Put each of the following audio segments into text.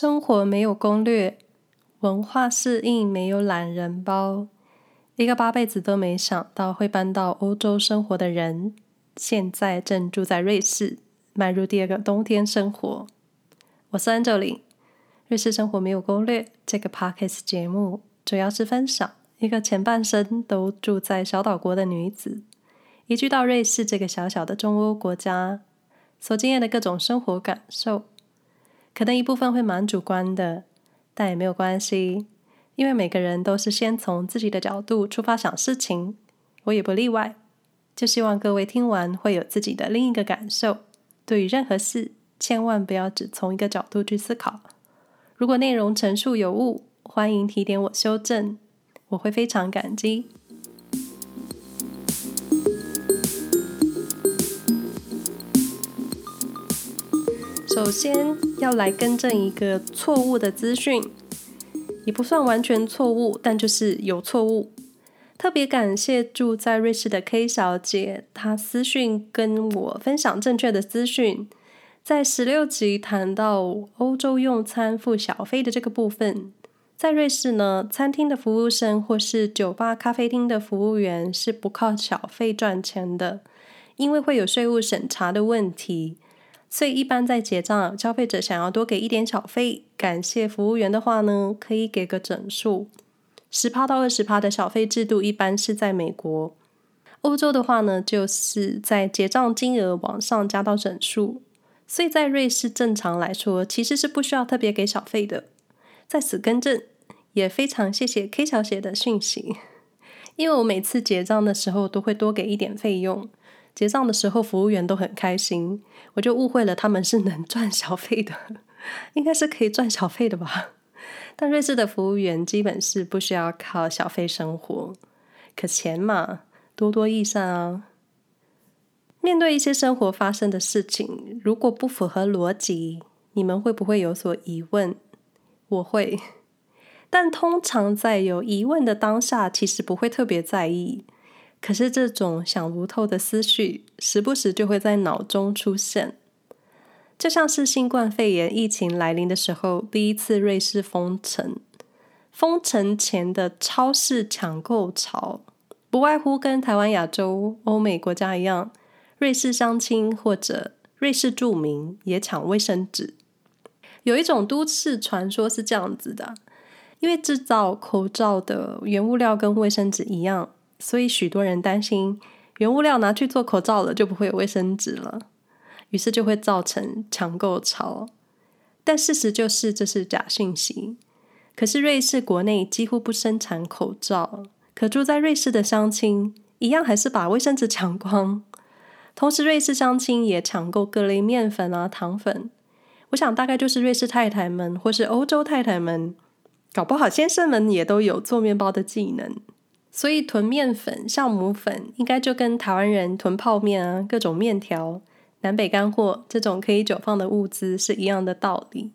生活没有攻略，文化适应没有懒人包。一个八辈子都没想到会搬到欧洲生活的人，现在正住在瑞士，迈入第二个冬天生活。我是 Angelin 瑞士生活没有攻略。这个 Podcast 节目主要是分享一个前半生都住在小岛国的女子，移居到瑞士这个小小的中欧国家，所经验的各种生活感受。可能一部分会蛮主观的，但也没有关系，因为每个人都是先从自己的角度出发想事情，我也不例外。就希望各位听完会有自己的另一个感受。对于任何事，千万不要只从一个角度去思考。如果内容陈述有误，欢迎提点我修正，我会非常感激。首先要来更正一个错误的资讯，也不算完全错误，但就是有错误。特别感谢住在瑞士的 K 小姐，她私讯跟我分享正确的资讯。在十六集谈到欧洲用餐付小费的这个部分，在瑞士呢，餐厅的服务生或是酒吧、咖啡厅的服务员是不靠小费赚钱的，因为会有税务审查的问题。所以，一般在结账，消费者想要多给一点小费，感谢服务员的话呢，可以给个整数，十趴到二十趴的小费制度，一般是在美国。欧洲的话呢，就是在结账金额往上加到整数。所以在瑞士，正常来说，其实是不需要特别给小费的。在此更正，也非常谢谢 K 小姐的讯息，因为我每次结账的时候都会多给一点费用。结账的时候，服务员都很开心，我就误会了他们是能赚小费的，应该是可以赚小费的吧？但瑞士的服务员基本是不需要靠小费生活，可钱嘛，多多益善啊。面对一些生活发生的事情，如果不符合逻辑，你们会不会有所疑问？我会，但通常在有疑问的当下，其实不会特别在意。可是这种想不透的思绪，时不时就会在脑中出现，就像是新冠肺炎疫情来临的时候，第一次瑞士封城，封城前的超市抢购潮，不外乎跟台湾、亚洲、欧美国家一样，瑞士乡亲或者瑞士住民也抢卫生纸。有一种都市传说是这样子的，因为制造口罩的原物料跟卫生纸一样。所以许多人担心原物料拿去做口罩了，就不会有卫生纸了，于是就会造成抢购潮。但事实就是这是假讯息。可是瑞士国内几乎不生产口罩，可住在瑞士的乡亲一样还是把卫生纸抢光。同时，瑞士乡亲也抢购各类面粉啊、糖粉。我想大概就是瑞士太太们或是欧洲太太们，搞不好先生们也都有做面包的技能。所以囤面粉、酵母粉，应该就跟台湾人囤泡面啊、各种面条、南北干货这种可以久放的物资是一样的道理。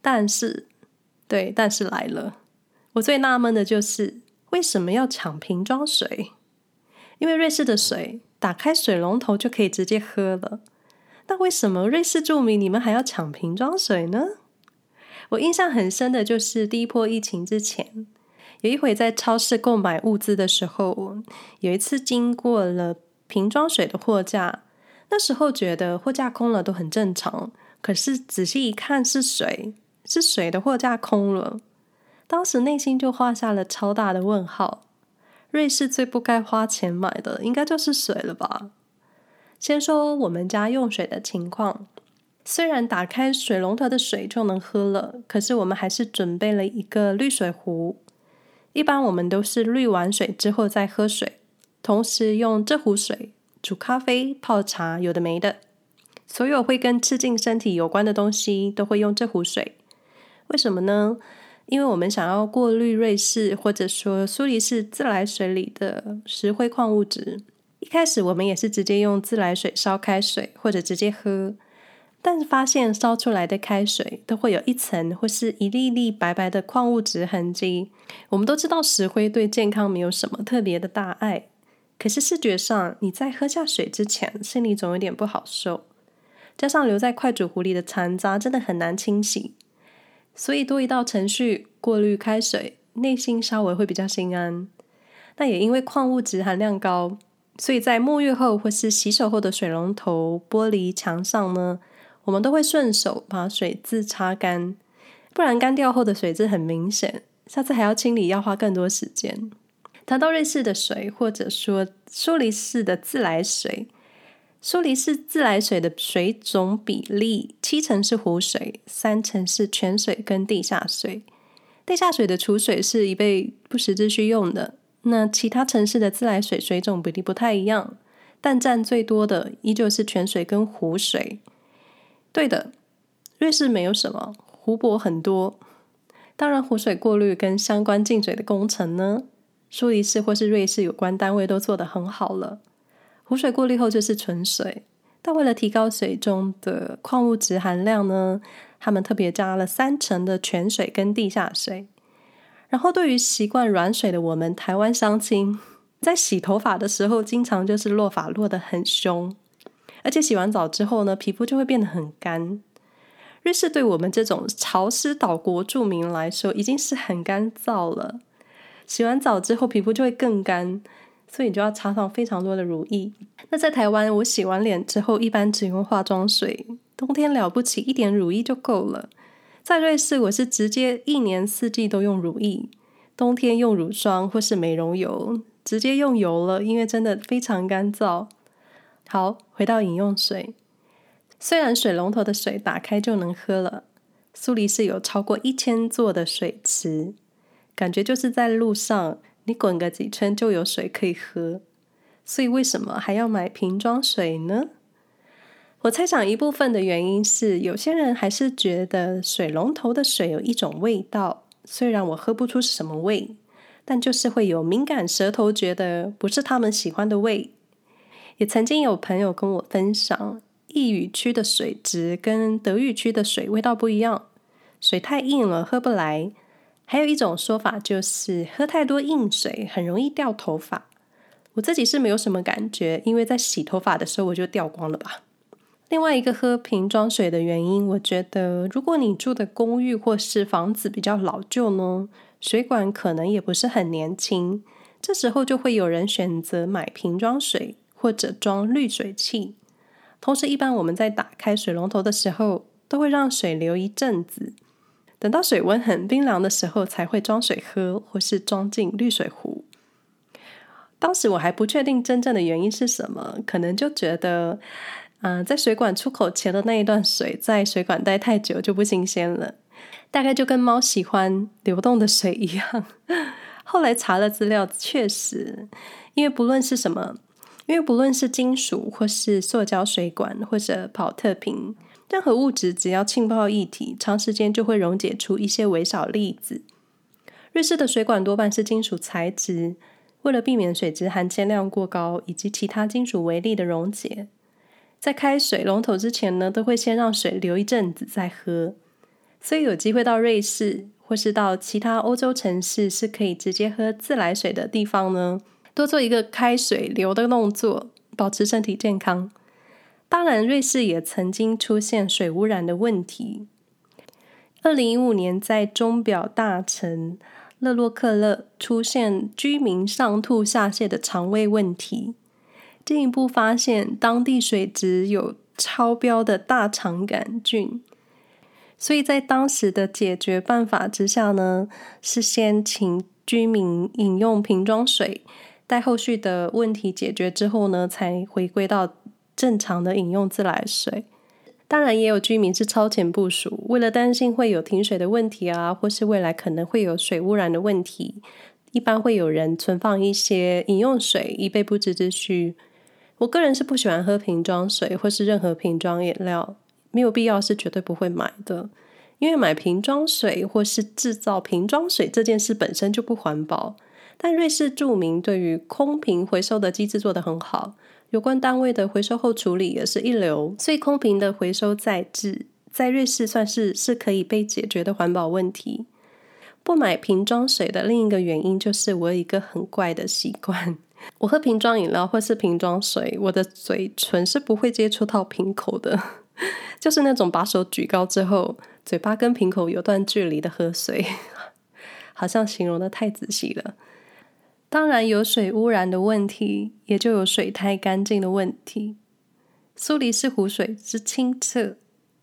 但是，对，但是来了，我最纳闷的就是为什么要抢瓶装水？因为瑞士的水打开水龙头就可以直接喝了，那为什么瑞士住民你们还要抢瓶装水呢？我印象很深的就是第一波疫情之前。有一回在超市购买物资的时候，有一次经过了瓶装水的货架，那时候觉得货架空了都很正常，可是仔细一看是水，是水的货架空了，当时内心就画下了超大的问号。瑞士最不该花钱买的，应该就是水了吧？先说我们家用水的情况，虽然打开水龙头的水就能喝了，可是我们还是准备了一个滤水壶。一般我们都是滤完水之后再喝水，同时用这壶水煮咖啡、泡茶，有的没的。所有会跟吃进身体有关的东西都会用这壶水。为什么呢？因为我们想要过滤瑞士或者说苏黎世自来水里的石灰矿物质。一开始我们也是直接用自来水烧开水或者直接喝。但是发现烧出来的开水都会有一层或是一粒粒白白的矿物质痕迹。我们都知道石灰对健康没有什么特别的大碍，可是视觉上你在喝下水之前，心里总有点不好受。加上留在快煮壶里的残渣真的很难清洗，所以多一道程序过滤开水，内心稍微会比较心安。那也因为矿物质含量高，所以在沐浴后或是洗手后的水龙头玻璃墙上呢，我们都会顺手把水渍擦干，不然干掉后的水渍很明显，下次还要清理要花更多时间。谈到瑞士的水，或者说苏黎世的自来水。苏黎世自来水的水种比例，七成是湖水，三成是泉水跟地下水。地下水的储水是以备不时之需用的。那其他城市的自来水水种比例不太一样，但占最多的依旧是泉水跟湖水。对的，瑞士没有什么，湖泊很多。当然，湖水过滤跟相关净水的工程呢，苏黎世或是瑞士有关单位都做得很好了。湖水过滤后就是纯水，但为了提高水中的矿物质含量呢，他们特别加了三成的泉水跟地下水。然后，对于习惯软水的我们台湾乡亲，在洗头发的时候，经常就是落发落得很凶，而且洗完澡之后呢，皮肤就会变得很干。瑞士对我们这种潮湿岛国住民来说，已经是很干燥了，洗完澡之后皮肤就会更干。所以你就要擦上非常多的乳液。那在台湾，我洗完脸之后一般只用化妆水，冬天了不起一点乳液就够了。在瑞士，我是直接一年四季都用乳液，冬天用乳霜或是美容油，直接用油了，因为真的非常干燥。好，回到饮用水，虽然水龙头的水打开就能喝了，苏黎世有超过一千座的水池，感觉就是在路上。你滚个几圈就有水可以喝，所以为什么还要买瓶装水呢？我猜想一部分的原因是，有些人还是觉得水龙头的水有一种味道，虽然我喝不出什么味，但就是会有敏感舌头觉得不是他们喜欢的味。也曾经有朋友跟我分享，义语区的水质跟德语区的水味道不一样，水太硬了，喝不来。还有一种说法就是喝太多硬水很容易掉头发。我自己是没有什么感觉，因为在洗头发的时候我就掉光了吧。另外一个喝瓶装水的原因，我觉得如果你住的公寓或是房子比较老旧呢，水管可能也不是很年轻，这时候就会有人选择买瓶装水或者装滤水器。同时，一般我们在打开水龙头的时候，都会让水流一阵子。等到水温很冰凉的时候，才会装水喝，或是装进滤水壶。当时我还不确定真正的原因是什么，可能就觉得，嗯、在水管出口前的那一段水，在水管待太久就不新鲜了。大概就跟猫喜欢流动的水一样。后来查了资料，确实，因为不论是什么，因为不论是金属，或是塑胶水管，或者跑特瓶。任何物质只要浸泡液体，长时间就会溶解出一些微小粒子。瑞士的水管多半是金属材质，为了避免水质含铅量过高以及其他金属微粒的溶解，在开水龙头之前呢，都会先让水流一阵子再喝。所以有机会到瑞士或是到其他欧洲城市是可以直接喝自来水的地方呢，多做一个开水流的动作，保持身体健康。当然，瑞士也曾经出现水污染的问题。二零一五年，在钟表大臣勒洛克勒出现居民上吐下泻的肠胃问题，进一步发现当地水质有超标的大肠杆菌。所以在当时的解决办法之下呢，是先请居民饮用瓶装水，待后续的问题解决之后呢，才回归到。正常的饮用自来水，当然也有居民是超前部署，为了担心会有停水的问题啊，或是未来可能会有水污染的问题，一般会有人存放一些饮用水，以备不时之需。我个人是不喜欢喝瓶装水或是任何瓶装饮料，没有必要是绝对不会买的，因为买瓶装水或是制造瓶装水这件事本身就不环保。但瑞士著名对于空瓶回收的机制做得很好。有关单位的回收后处理也是一流，所以空瓶的回收再制在瑞士算是是可以被解决的环保问题。不买瓶装水的另一个原因就是我有一个很怪的习惯，我喝瓶装饮料或是瓶装水，我的嘴唇是不会接触到瓶口的，就是那种把手举高之后，嘴巴跟瓶口有段距离的喝水，好像形容得太仔细了。当然有水污染的问题，也就有水太干净的问题。苏黎世湖水之清澈，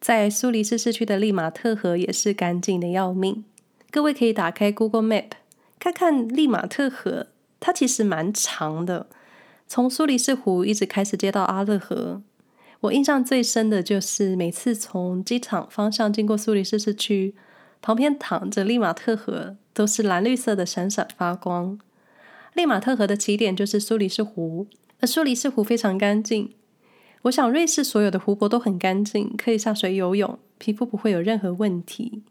在苏黎世市区的利马特河也是干净的要命。各位可以打开 Google Map 看看利马特河，它其实蛮长的，从苏黎世湖一直开始接到阿勒河。我印象最深的就是每次从机场方向经过苏黎世市区，旁边躺着利马特河，都是蓝绿色的，闪闪发光。利马特河的起点就是苏黎世湖，而苏黎世湖非常干净。我想瑞士所有的湖泊都很干净，可以下水游泳，皮肤不会有任何问题。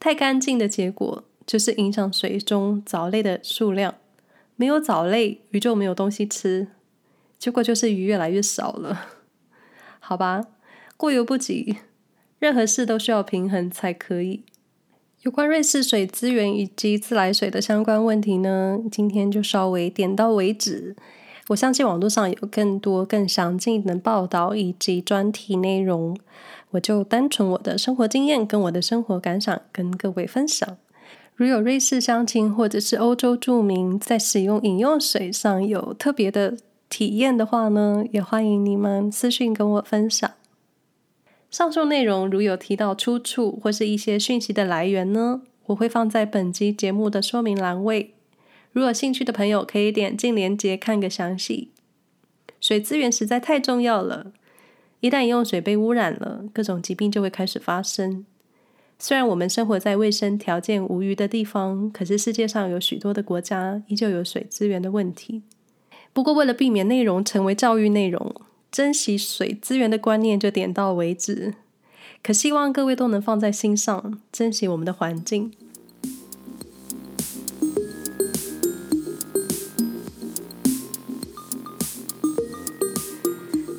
太干净的结果就是影响水中藻类的数量，没有藻类，鱼就没有东西吃，结果就是鱼越来越少了。好吧，过犹不及，任何事都需要平衡才可以。有关瑞士水资源以及自来水的相关问题呢，今天就稍微点到为止。我相信网络上有更多更详尽的报道以及专题内容，我就单纯我的生活经验跟我的生活感想跟各位分享。如有瑞士乡亲或者是欧洲住民在使用饮用水上有特别的体验的话呢，也欢迎你们私讯跟我分享。上述内容如有提到出处或是一些讯息的来源呢，我会放在本集节目的说明栏位。如有兴趣的朋友，可以点进链接看个详细。水资源实在太重要了，一旦饮用水被污染了，各种疾病就会开始发生。虽然我们生活在卫生条件无虞的地方，可是世界上有许多的国家依旧有水资源的问题。不过，为了避免内容成为教育内容，珍惜水资源的观念就点到为止，可希望各位都能放在心上，珍惜我们的环境。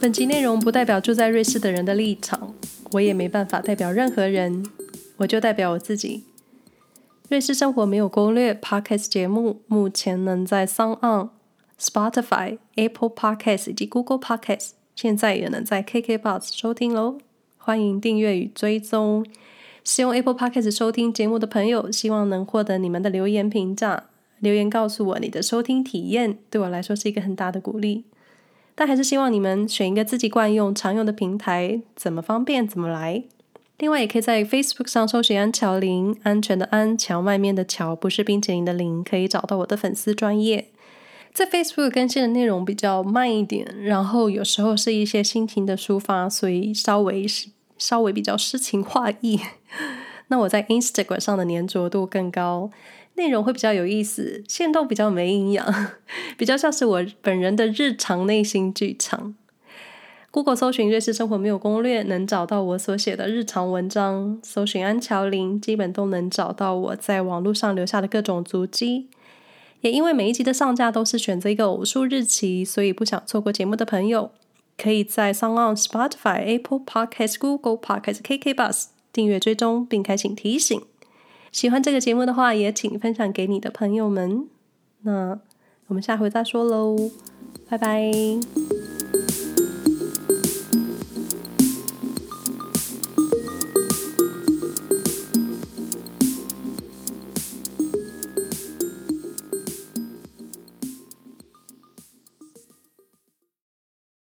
本集内容不代表住在瑞士的人的立场，我也没办法代表任何人，我就代表我自己。瑞士生活没有攻略 Podcast 节目目前能在 SoundOn、Spotify、Apple Podcast 以及 Google Podcast。现在也能在 KKBOX 收听喽，欢迎订阅与追踪。使用 Apple Podcast 收听节目的朋友，希望能获得你们的留言评价，留言告诉我你的收听体验，对我来说是一个很大的鼓励。但还是希望你们选一个自己惯用、常用的平台，怎么方便怎么来。另外，也可以在 Facebook 上搜寻安乔林，安全的安，蕎麦面的蕎，不是冰淇淋的淋，可以找到我的粉丝专业。在 Facebook 更新的内容比较慢一点，然后有时候是一些心情的抒发，所以稍微稍微比较诗情画意。那我在 Instagram 上的粘着度更高，内容会比较有意思，线动比较没营养，比较像是我本人的日常内心剧场。Google 搜寻瑞士生活没有攻略，能找到我所写的日常文章；搜寻安乔林，基本都能找到我在网络上留下的各种足迹。也因为每一集的上架都是选择一个偶数日期，所以不想错过节目的朋友，可以在 s o n g On、Spotify、Apple Podcasts、Google Podcasts、KK Bus 订阅追踪并开启提醒。喜欢这个节目的话，也请分享给你的朋友们。那我们下回再说喽，拜拜。